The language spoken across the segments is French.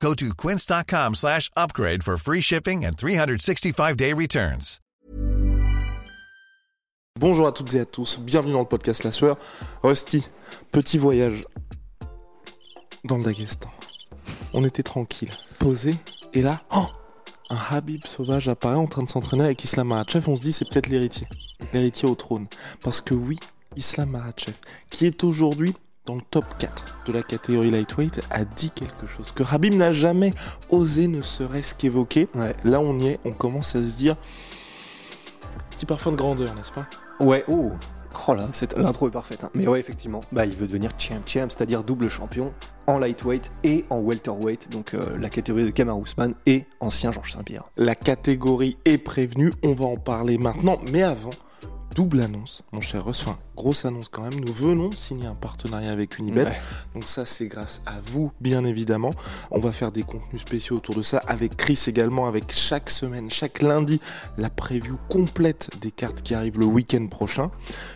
Go to quince.com slash upgrade for free shipping and 365-day returns. Bonjour à toutes et à tous, bienvenue dans le podcast La Sueur. Rusty, petit voyage dans le Daghestan. On était tranquille, posé, et là, oh, un Habib sauvage apparaît en train de s'entraîner avec Islam Makhachev. On se dit c'est peut-être l'héritier, l'héritier au trône. Parce que oui, Islam Makhachev, qui est aujourd'hui dans le top 4 de la catégorie lightweight, a dit quelque chose que Habib n'a jamais osé ne serait-ce qu'évoquer. Là on y est, on commence à se dire petit parfum de grandeur, n'est-ce pas? Ouais, oh, oh là, l'intro est parfaite. Hein. Mais ouais, effectivement, bah, il veut devenir champ champ, c'est-à-dire double champion en lightweight et en welterweight, donc euh, la catégorie de Kamar Ousmane et ancien Georges Saint-Pierre. La catégorie est prévenue, on va en parler maintenant, mais avant, double annonce, mon cher Russ, enfin, grosse annonce quand même, nous venons signer un partenariat avec Unibet, donc ça c'est grâce à vous bien évidemment, on va faire des contenus spéciaux autour de ça, avec Chris également, avec chaque semaine, chaque lundi, la preview complète des cartes qui arrivent le week-end prochain,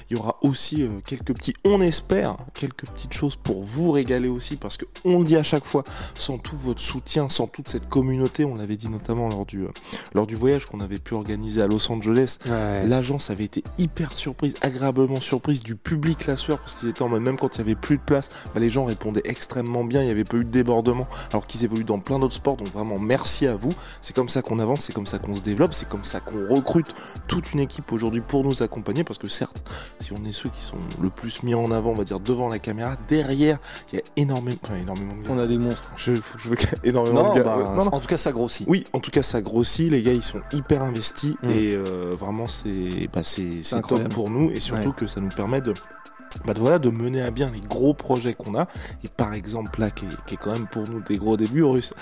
il y aura aussi euh, quelques petits, on espère, quelques petites choses pour vous régaler aussi, parce que on le dit à chaque fois, sans tout votre soutien, sans toute cette communauté, on l'avait dit notamment lors du, euh, lors du voyage qu'on avait pu organiser à Los Angeles, l'agence avait été hyper surprise, agréablement surprise du public la sueur, parce qu'ils étaient en mode, même quand il y avait plus de place, bah, les gens répondaient extrêmement bien, il n'y avait pas eu de débordement, alors qu'ils évoluent dans plein d'autres sports, donc vraiment merci à vous, c'est comme ça qu'on avance, c'est comme ça qu'on se développe, c'est comme ça qu'on recrute toute une équipe aujourd'hui pour nous accompagner, parce que certes, si on est ceux qui sont le plus mis en avant, on va dire devant la caméra, derrière, il y a énormément, enfin, énormément de gars. On a des monstres. Je, faut que je veux énormément Non, de gars. bah, non, non. en tout cas, ça grossit. Oui, en tout cas, ça grossit. Les gars, ils sont hyper investis Mm. et euh, vraiment, c'est bah, c'est c'est top pour nous et surtout Ouais. que ça nous permet de bah, de, voilà, de mener à bien les gros projets qu'on a. Et par exemple, là, qui est, qui est quand même pour nous des gros débuts, Russe.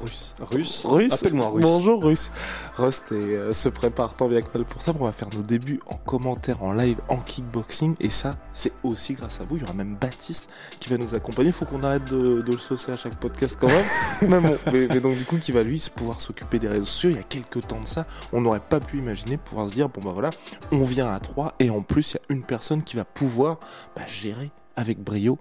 Russe. Russe. Russe. Appelle-moi Russe. Bonjour Russe. Rust et, euh, se prépare tant bien que mal pour ça. On va faire nos débuts en commentaire, en live, en kickboxing. Et ça, c'est aussi grâce à vous. Il y aura même Baptiste qui va nous accompagner. Faut qu'on arrête de, de le saucer à chaque podcast quand même. mais, bon, mais, mais donc du coup, qui va lui pouvoir s'occuper des réseaux sociaux. Il y a quelques temps de ça, on n'aurait pas pu imaginer pouvoir se dire bon bah voilà, on vient à trois et en plus il y a une personne qui va pouvoir bah, gérer avec brio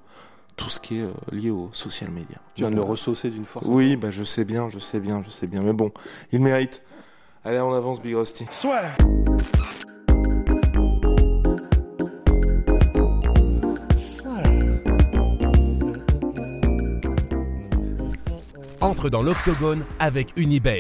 tout ce qui est euh, lié aux social media. Tu viens de le ressaucer d'une force. oui, bah je sais bien, je sais bien, je sais bien. Mais bon, il mérite. Allez, on avance, Big Rusty. Entre dans l'octogone avec Unibet.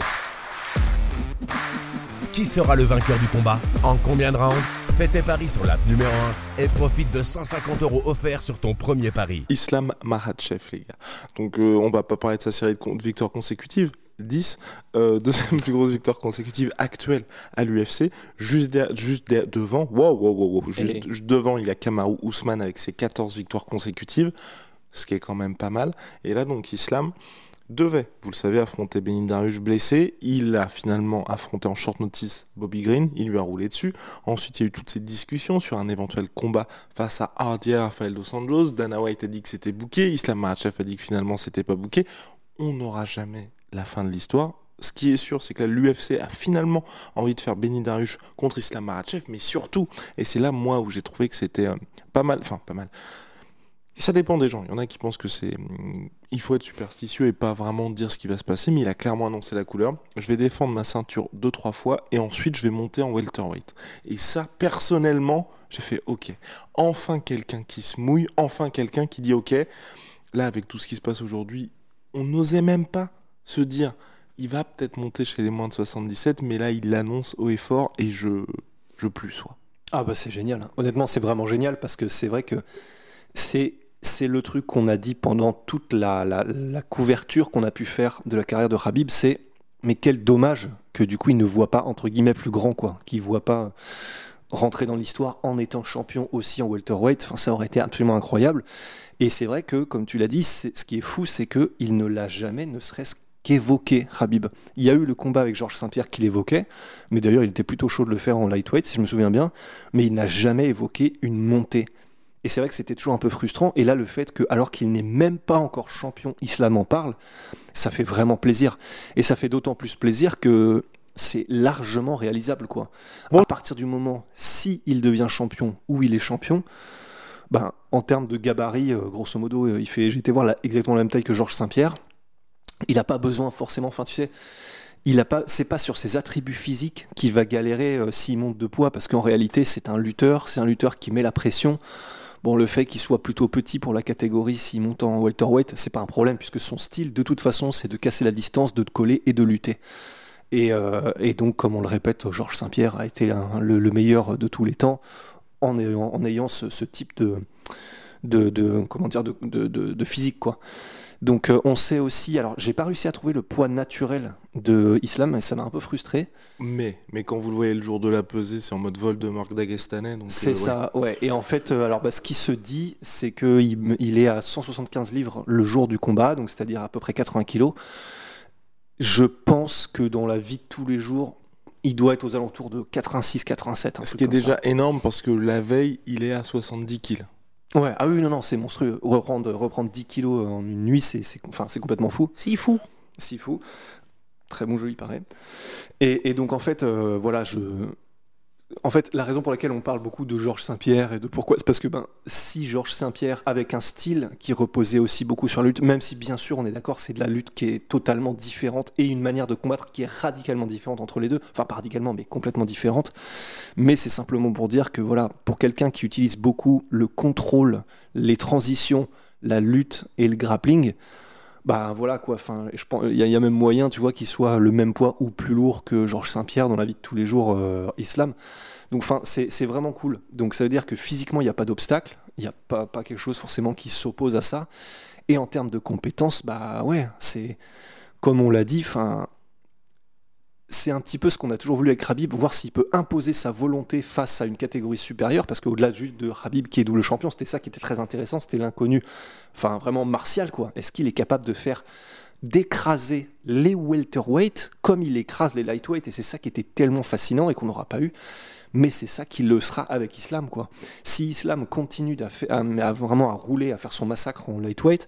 Qui sera le vainqueur du combat? En combien de rounds? Fais tes paris sur l'app numéro 1 et profite de 150 euros offerts sur ton premier pari. Islam Makhachev, les gars. Donc, euh, on va pas parler de sa série de, victoires consécutives. 10, euh, deuxième plus grosse victoire consécutive actuelle à l'UFC, juste, juste devant, wow, wow, wow, wow, juste, devant, il y a Kamaru Ousmane avec ses 14 victoires consécutives, ce qui est quand même pas mal. Et là, donc, Islam devait, vous le savez, affronter Benin Dariush blessé. Il a finalement affronté en short notice Bobby Green, il lui a roulé dessus. Ensuite, il y a eu toutes ces discussions sur un éventuel combat face à Hardier Rafael Dos Anjos. Dana White a dit que c'était bouqué, Islam Makhachev a dit que finalement c'était pas bouqué. On n'aura jamais la fin de l'histoire. Ce qui est sûr, c'est que l'UFC a finalement envie de faire Benny Dariush contre Islam Makhachev, mais surtout, et c'est là moi où j'ai trouvé que c'était euh, pas mal, enfin pas mal. Ça dépend des gens. Il y en a qui pensent que c'est, hum, il faut être superstitieux et pas vraiment dire ce qui va se passer, mais il a clairement annoncé la couleur. Je vais défendre ma ceinture deux trois fois et ensuite je vais monter en welterweight. Et ça, personnellement, j'ai fait OK. Enfin quelqu'un qui se mouille, enfin quelqu'un qui dit OK. Là, avec tout ce qui se passe aujourd'hui, on n'osait même pas se dire, il va peut-être monter chez les moins de 77, mais là, il l'annonce haut et fort et je, je plus sois. Ah bah c'est génial. hein. Honnêtement, c'est vraiment génial parce que c'est vrai que c'est c'est le truc qu'on a dit pendant toute la, couverture qu'on a pu faire de la carrière de Habib, c'est mais quel dommage que du coup il ne voit pas entre guillemets plus grand quoi, qu'il voit pas rentrer dans l'histoire en étant champion aussi en welterweight. Enfin, ça aurait été absolument incroyable. Et c'est vrai que, comme tu l'as dit, ce qui est fou, c'est que il ne l'a jamais, ne serait-ce qu'évoquer Habib. Il y a eu le combat avec Georges Saint-Pierre qui l'évoquait, mais d'ailleurs il était plutôt chaud de le faire en lightweight si je me souviens bien, mais il n'a jamais évoqué une montée. Et c'est vrai que c'était toujours un peu frustrant. Et là, le fait que, alors qu'il n'est même pas encore champion, Islam en parle, ça fait vraiment plaisir. Et ça fait d'autant plus plaisir que c'est largement réalisable, quoi. À partir du moment, si il devient champion ou il est champion, ben, en termes de gabarit, euh, grosso modo, euh, il fait, j'ai été voir la, exactement la même taille que Georges Saint-Pierre. Il n'a pas besoin forcément, enfin tu sais, il a pas, c'est pas sur ses attributs physiques qu'il va galérer euh, s'il monte de poids, parce qu'en réalité c'est un lutteur, c'est un lutteur qui met la pression. Bon, le fait qu'il soit plutôt petit pour la catégorie s'il monte en welterweight, c'est pas un problème, puisque son style, de toute façon, c'est de casser la distance, de coller et de lutter. Et, donc, comme on le répète, Georges Saint-Pierre a été le, meilleur de tous les temps en ayant, ce, type de, de, comment dire, de, de, physique. Quoi. Donc euh, on sait aussi, alors j'ai pas réussi à trouver le poids naturel de Islam, et ça m'a un peu frustré. Mais, mais quand vous le voyez le jour de la pesée, c'est en mode vol de Marc Dagestanais. C'est euh, ça, ouais. Et en fait, euh, alors bah, ce qui se dit, c'est qu'il il est à 175 livres le jour du combat, donc c'est-à-dire à peu près 80 kilos. Je pense que dans la vie de tous les jours, il doit être aux alentours de 86-87. Ce qui est déjà énorme parce que la veille, il est à 70 kilos. Ouais, ah oui, non, non, c'est monstrueux. Reprendre, reprendre 10 kilos en une nuit, c'est enfin, complètement fou. Si fou. Si fou. Très bon jeu, il paraît. Et, donc, en fait, euh, voilà, en fait, la raison pour laquelle on parle beaucoup de Georges Saint-Pierre et de pourquoi, c'est parce que ben, si Georges Saint-Pierre, avec un style qui reposait aussi beaucoup sur la lutte, même si bien sûr on est d'accord, c'est de la lutte qui est totalement différente et une manière de combattre qui est radicalement différente entre les deux, enfin pas radicalement, mais complètement différente. Mais c'est simplement pour dire que voilà, pour quelqu'un qui utilise beaucoup le contrôle, les transitions, la lutte et le grappling, bah voilà quoi. Enfin, je pense, il y, a même moyen, tu vois, qu'il soit le même poids ou plus lourd que Georges Saint-Pierre dans la vie de tous les jours euh, islam. Donc, enfin, c'est vraiment cool. Donc, ça veut dire que physiquement, il n'y a pas d'obstacle. Il n'y a pas, pas quelque chose forcément qui s'oppose à ça. Et en termes de compétences, bah ouais, c'est comme on l'a dit. Enfin, c'est un petit peu ce qu'on a toujours voulu avec Rabib, voir s'il peut imposer sa volonté face à une catégorie supérieure, parce qu'au-delà juste de Rabib qui est double champion, c'était ça qui était très intéressant, c'était l'inconnu, enfin vraiment martial quoi. Est-ce qu'il est capable de faire d'écraser les welterweight comme il écrase les lightweight et c'est ça qui était tellement fascinant et qu'on n'aura pas eu. Mais c'est ça qui le sera avec Islam quoi. Si Islam continue vraiment à rouler à faire son massacre en lightweight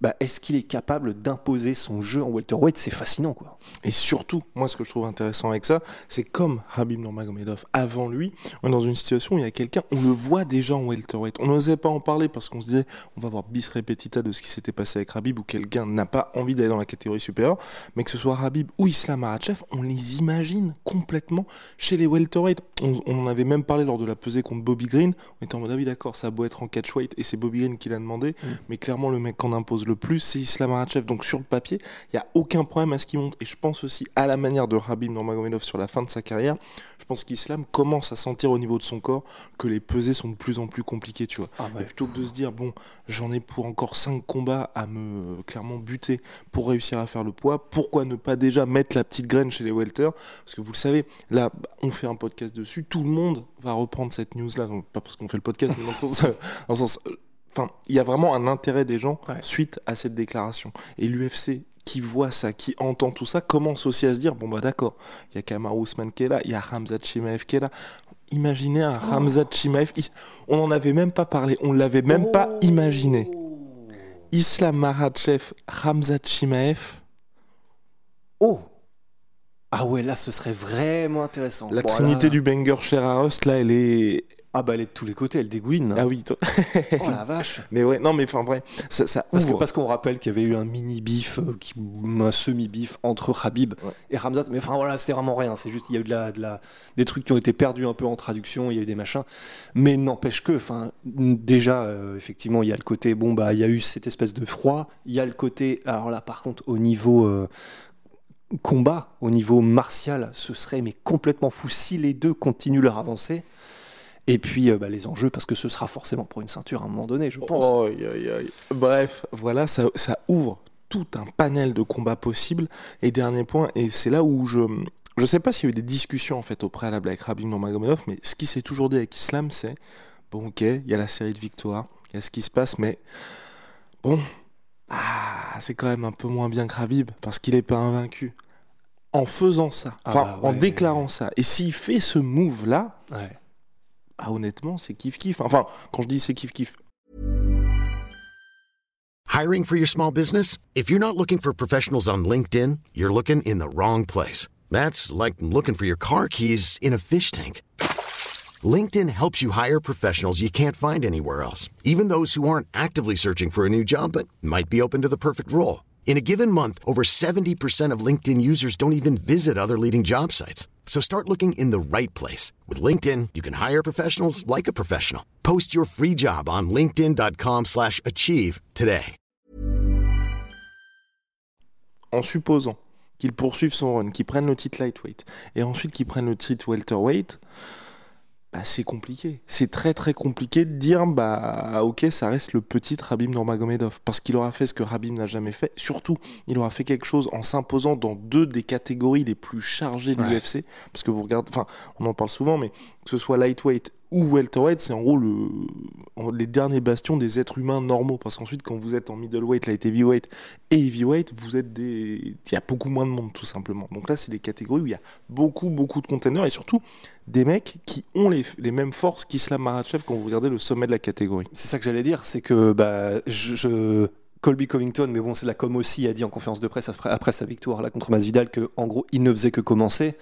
bah, est-ce qu'il est capable d'imposer son jeu en welterweight? C'est fascinant, quoi. Et surtout, moi, ce que je trouve intéressant avec ça, c'est comme Habib Nurmagomedov, avant lui, on est dans une situation où il y a quelqu'un, on le voit déjà en welterweight. On n'osait pas en parler parce qu'on se disait, on va voir bis repetita de ce qui s'était passé avec Habib, ou quelqu'un n'a pas envie d'aller dans la catégorie supérieure, mais que ce soit Habib ou Islam Makhachev, on les imagine complètement chez les welterweight. On, en avait même parlé lors de la pesée contre Bobby Green. On était en mode, ah oui, d'accord, ça a beau être en catchweight, et c'est Bobby Green qui l'a demandé, mm. mais clairement, le mec qu'on impose le plus, c'est Islam Makhachev. Donc sur le papier, il n'y a aucun problème à ce qu'il monte. Et je pense aussi à la manière de Rabib Nurmagomedov sur la fin de sa carrière, je pense qu'Islam commence à sentir au niveau de son corps que les pesées sont de plus en plus compliquées, tu vois. Ah plutôt que de se dire, bon, j'en ai pour encore 5 combats à me euh, clairement buter pour réussir à faire le poids, pourquoi ne pas déjà mettre la petite graine chez les welters Parce que vous le savez, là, on fait un podcast dessus, tout le monde va reprendre cette news-là, pas parce qu'on fait le podcast, mais dans le sens, dans le sens euh, Enfin, il y a vraiment un intérêt des gens suite à cette déclaration. Et l'UFC qui voit ça, qui entend tout ça, commence aussi à se dire bon bah d'accord, il y a Kamar Ousmane qui est là, il y a Ramzat Chimaev qui est là. Imaginez un oh. Ramzat Chimaev, on n'en avait même pas parlé, on l'avait même pas oh. imaginé. Islam Maratchev, Ramzat Chimaev. Oh Ah ouais, là ce serait vraiment intéressant. La trinité du banger cher là, elle est, ah bah elle est de tous les côtés, elle dégouine. Ah oui. oh la vache. Mais ouais, non mais enfin vrai, ça, ça parce que parce qu'on rappelle qu'il y avait eu un mini bif, euh, un semi bif entre Habib et Ramzat. Mais enfin voilà, c'était vraiment rien. C'est juste il y a eu de la, de la, des trucs qui ont été perdus un peu en traduction. Il y a eu des machins. Mais n'empêche que, enfin déjà euh, effectivement il y a le côté bon bah il y a eu cette espèce de froid. Il y a le côté alors là par contre au niveau euh, combat, au niveau martial, ce serait mais complètement fou si les deux continuent leur avancée. Et puis euh, bah, les enjeux, parce que ce sera forcément pour une ceinture à un moment donné, je pense. Bref, voilà, ça, ça, ouvre tout un panel de combats possibles. Et dernier point, et c'est là où je... Je sais pas s'il y a eu des discussions en fait au préalable avec Rabin Nurmagomedov, mais ce qui s'est toujours dit avec Islam, c'est bon ok, il y a la série de victoires, il y a ce qui se passe, mais bon, ah, c'est quand même un peu moins bien que Khabib parce qu'il est pas invaincu. En faisant ça, Ah enfin bah en ouais. déclarant ça, et s'il fait ce move là, Ouais. bah, honnêtement, c'est kiff kiff. Enfin, quand je dis c'est kiff kiff, Hiring for your small business? If you're not looking for professionals on LinkedIn, you're looking in the wrong place. That's like looking for your car keys in a fish tank. LinkedIn helps you hire professionals you can't find anywhere else, even those who aren't actively searching for a new job but might be open to the perfect role. In a given month, over 70% of LinkedIn users don't even visit other leading job sites. So start looking in the right place. With LinkedIn, you can hire professionals like a professional. Post your free job on linkedin.com/achieve slash achieve today. en supposant qu'il poursuive son run, qu'il prenne le titre lightweight, et ensuite qu'il prenne le titre welterweight, bah c'est compliqué. C'est très très compliqué de dire bah ok ça reste le petit Rabim Nurmagomedov parce qu'il aura fait ce que Rabim n'a jamais fait. Surtout il aura fait quelque chose en s'imposant dans deux des catégories les plus chargées de Ouais. l'UFC parce que vous regardez, enfin on en parle souvent mais que ce soit lightweight ou welterweight c'est en gros le les derniers bastions des êtres humains normaux parce qu'ensuite quand vous êtes en middleweight, light heavyweight et heavyweight vous êtes des il y a beaucoup moins de monde tout simplement. Donc là c'est des catégories où il y a beaucoup beaucoup de containers et surtout des mecs qui ont les, les mêmes forces qu'Islam Makhachev quand vous regardez le sommet de la catégorie. C'est ça que j'allais dire, c'est que bah, je, Colby Covington, mais bon, c'est la com aussi, a dit en conférence de presse après, après sa victoire là contre Masvidal que en gros, il ne faisait que commencer.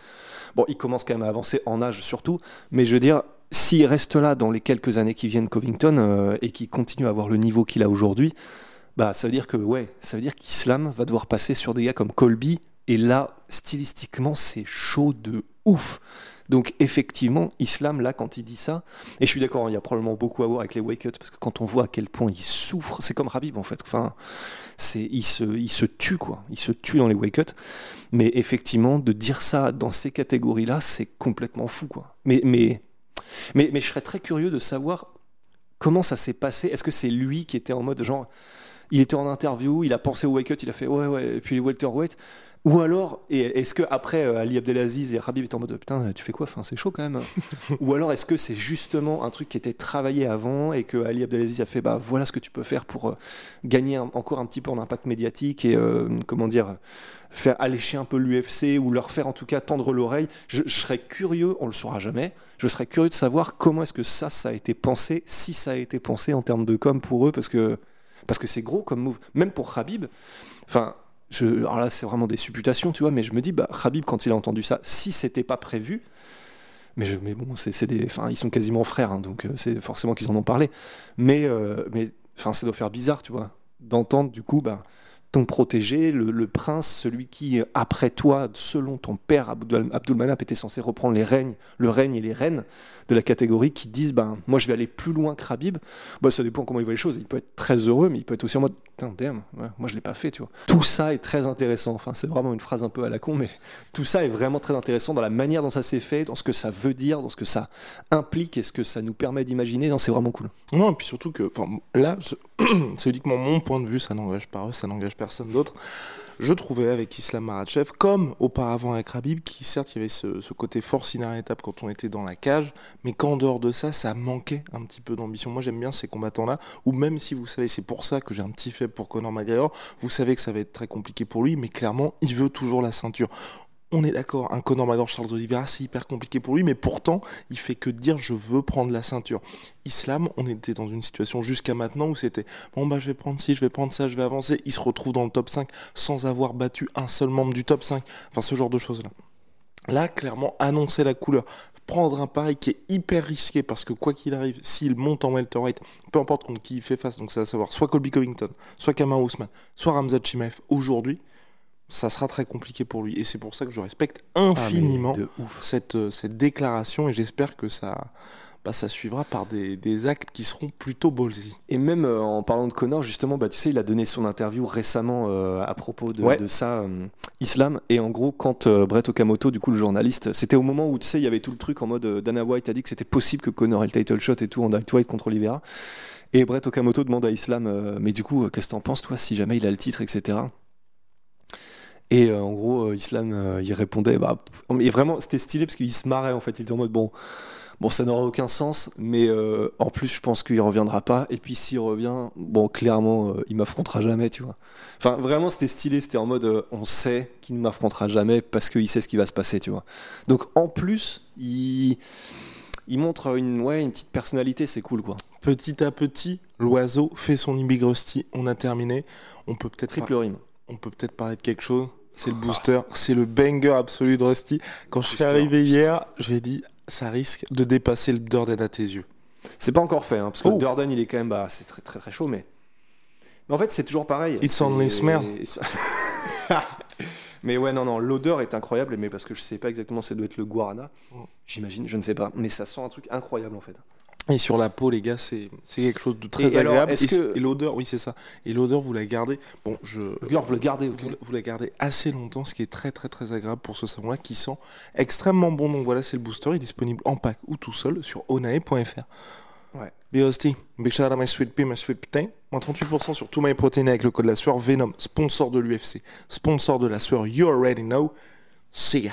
Bon, il commence quand même à avancer en âge surtout, mais je veux dire, s'il reste là dans les quelques années qui viennent, Covington, euh, et qu'il continue à avoir le niveau qu'il a aujourd'hui, bah, ça veut dire que ouais, ça veut dire qu'Islam va devoir passer sur des gars comme Colby, et là, stylistiquement, c'est chaud de ouf. Donc effectivement, Islam, là, quand il dit ça, et je suis d'accord, il y a probablement beaucoup à voir avec les wake parce que quand on voit à quel point il souffre, c'est comme Rabib en fait. Enfin, c'est il se, il se tue quoi, il se tue dans les wake Mais effectivement, de dire ça dans ces catégories-là, c'est complètement fou quoi. Mais mais mais je serais très curieux de savoir comment ça s'est passé. Est-ce que c'est lui qui était en mode genre il était en interview, il a pensé au wake il a fait ouais ouais, et puis les welterweight. Ou alors, est-ce que après euh, Ali Abdelaziz et Rabib étaient en mode putain, tu fais quoi? Enfin, c'est chaud quand même. Ou alors est-ce que c'est justement un truc qui était travaillé avant et que Ali Abdelaziz a fait bah voilà ce que tu peux faire pour euh, gagner un- encore un petit peu en impact médiatique et euh, comment dire faire allécher un peu l'UFC ou leur faire en tout cas tendre l'oreille? Je, je serais curieux, on le saura jamais. Je serais curieux de savoir comment est-ce que ça ça a été pensé, si ça a été pensé en termes de com pour eux parce que parce que c'est gros comme move, même pour Khabib. Enfin, je, alors là, c'est vraiment des supputations, tu vois, mais je me dis, bah, Khabib, quand il a entendu ça, si c'était pas prévu, mais, je, mais bon, c'est des, enfin, ils sont quasiment frères, hein, donc euh, c'est forcément qu'ils en ont parlé. Mais, euh, mais, enfin, ça doit faire bizarre, tu vois, d'entendre du coup, bah, protégé, le, prince, celui qui, après toi, selon ton père, Abdul, Abdulmanap, était censé reprendre les règnes, le règne et les reines de la catégorie, qui disent, ben, moi, je vais aller plus loin que Khabib. Bah, ça dépend comment il voit les choses. Il peut être très heureux, mais il peut être aussi en mode, putain, damn, ouais, moi, je l'ai pas fait, tu vois. Tout ça est très intéressant. Enfin, c'est vraiment une phrase un peu à la con, mais tout ça est vraiment très intéressant dans la manière dont ça s'est fait, dans ce que ça veut dire, dans ce que ça implique et ce que ça nous permet d'imaginer. Non, c'est vraiment cool. Non, et puis surtout que, là, c'est uniquement mon point de vue, ça n'engage pas ça n'engage personne d'autre. Je trouvais avec Islam Makhachev, comme auparavant avec Rabib, qui certes il y avait ce, côté force inarrêtable quand on était dans la cage, mais qu'en dehors de ça, ça manquait un petit peu d'ambition. Moi j'aime bien ces combattants-là, où même si vous savez, c'est pour ça que j'ai un petit faible pour Conor McGregor, vous savez que ça va être très compliqué pour lui, mais clairement, il veut toujours la ceinture. On est d'accord, un Conor McGregor, Charles Oliveira, c'est hyper compliqué pour lui, mais pourtant, il fait que dire je veux prendre la ceinture. Islam, on était dans une situation jusqu'à maintenant où c'était bon bah je vais prendre ci, je vais prendre ça, je vais avancer. Il se retrouve dans le top 5 sans avoir battu un seul membre du top 5. Enfin ce genre de choses là. Clairement, annoncer la couleur, prendre un pari qui est hyper risqué parce que quoi qu'il arrive, s'il monte en welterweight, peu importe contre qui il fait face, donc ça va savoir soit Colby Covington, soit Kamar Ousmane, soit Ramzat Chimaev aujourd'hui, ça sera très compliqué pour lui. Et c'est pour ça que je respecte infiniment Ah, ouf. cette, euh, cette déclaration et j'espère que ça, bah, ça suivra par des, des actes qui seront plutôt ballsy. Et même euh, en parlant de Connor, justement, bah, tu sais, il a donné son interview récemment euh, à propos de, Ouais. de ça, euh, Islam. Et en gros, quand Brett Okamoto, du coup, le journaliste, c'était au moment où, tu sais, il y avait tout le truc en mode Dana White a dit que c'était possible que Connor ait le title shot et tout en lightweight contre Oliveira. Et Brett Okamoto demande à Islam, mais du coup, qu'est-ce que t'en penses, toi, si jamais il a le titre, etc. Et euh, en gros, euh, Islam, euh, il répondait, bah, mais vraiment, c'était stylé parce qu'il se marrait en fait. Il était en mode, bon, bon ça n'aura aucun sens, mais euh, en plus, je pense qu'il reviendra pas. Et puis s'il revient, bon, clairement, il m'affrontera jamais, tu vois. Enfin, vraiment, c'était stylé. C'était en mode, on sait qu'il ne m'affrontera jamais parce qu'il sait ce qui va se passer, tu vois. Donc en plus, il, il montre une, ouais, une petite personnalité, c'est cool, quoi. Petit à petit, l'oiseau fait son Ibig Rusty. On a terminé. On peut peut-être Triple rime. On peut peut-être parler de quelque chose. C'est le booster, c'est le banger absolu de Rusty. Quand je suis arrivé hier, j'ai dit ça risque de dépasser le Durden à tes yeux. C'est pas encore fait, hein, parce que Oh. le Durden, il est quand même, bah, c'est très très très chaud, mais. Mais en fait, c'est toujours pareil. It's only smell. mais ouais, non, non, l'odeur est incroyable, mais parce que je sais pas exactement, ça doit être le guarana. Oh. J'imagine, je ne sais pas, mais ça sent un truc incroyable en fait. Et sur la peau, les gars, c'est c'est quelque chose de très Et agréable. et que- et l'odeur, oui, c'est ça. Et l'odeur, vous la gardez. Bon, je. Alors, vous le gardez. Vous, vous la gardez assez longtemps, ce qui est très très très agréable pour ce savon-là qui sent extrêmement bon. Donc voilà, c'est le booster. Il est disponible en pack ou tout seul sur onae.fr. Ouais. BOST, big shout out my sweet pea, my sweet putain. Moins 38% sur tout my protein avec le code de la sueur. Venom, sponsor de l'UFC, sponsor de la sueur. You already know. See ya.